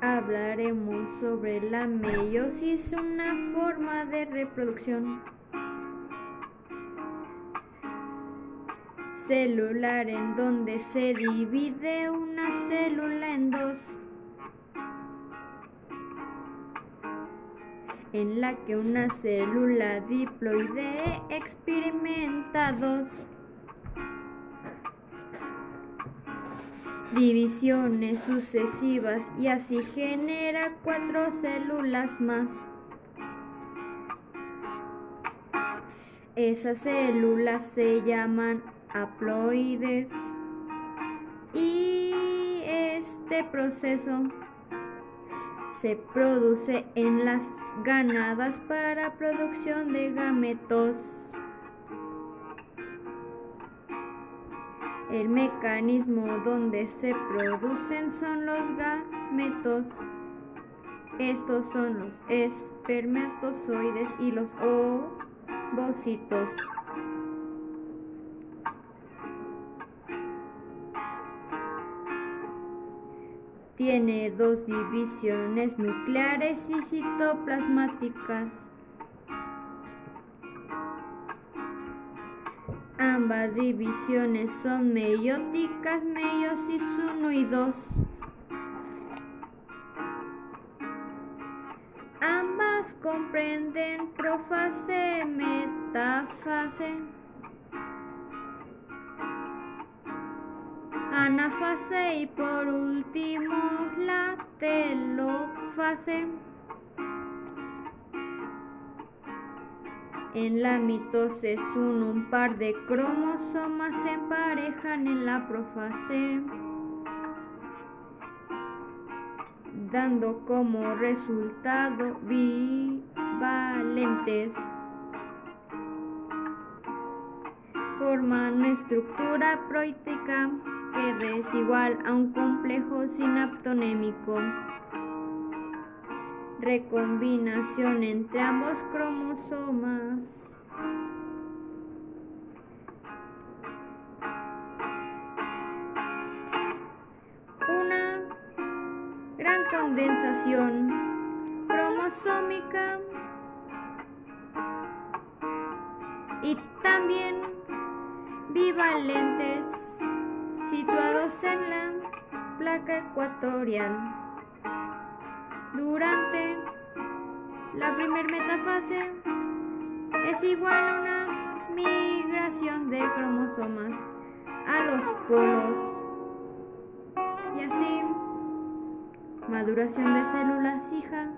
hablaremos sobre la meiosis, una forma de reproducción celular en donde se divide una célula en dos, en la que una célula diploide experimenta dos divisiones sucesivas y así genera cuatro células más. Esas células se llaman haploides y este proceso se produce en las ganadas para producción de gametos. El mecanismo donde se producen son los gametos. Estos son los espermatozoides y los ovocitos. Tiene dos divisiones nucleares y citoplasmáticas. Ambas divisiones son meióticas, meiosis 1 y 2. Ambas comprenden profase, metafase, anafase y por último la telofase. En la mitosis 1 un par de cromosomas se emparejan en la profase, dando como resultado bivalentes. Forman estructura proítica que es igual a un complejo sinaptonémico recombinación entre ambos cromosomas. Una gran condensación cromosómica y también bivalentes situados en la placa ecuatorial. Durante la primera metafase es igual a una migración de cromosomas a los polos. Y así maduración de células hija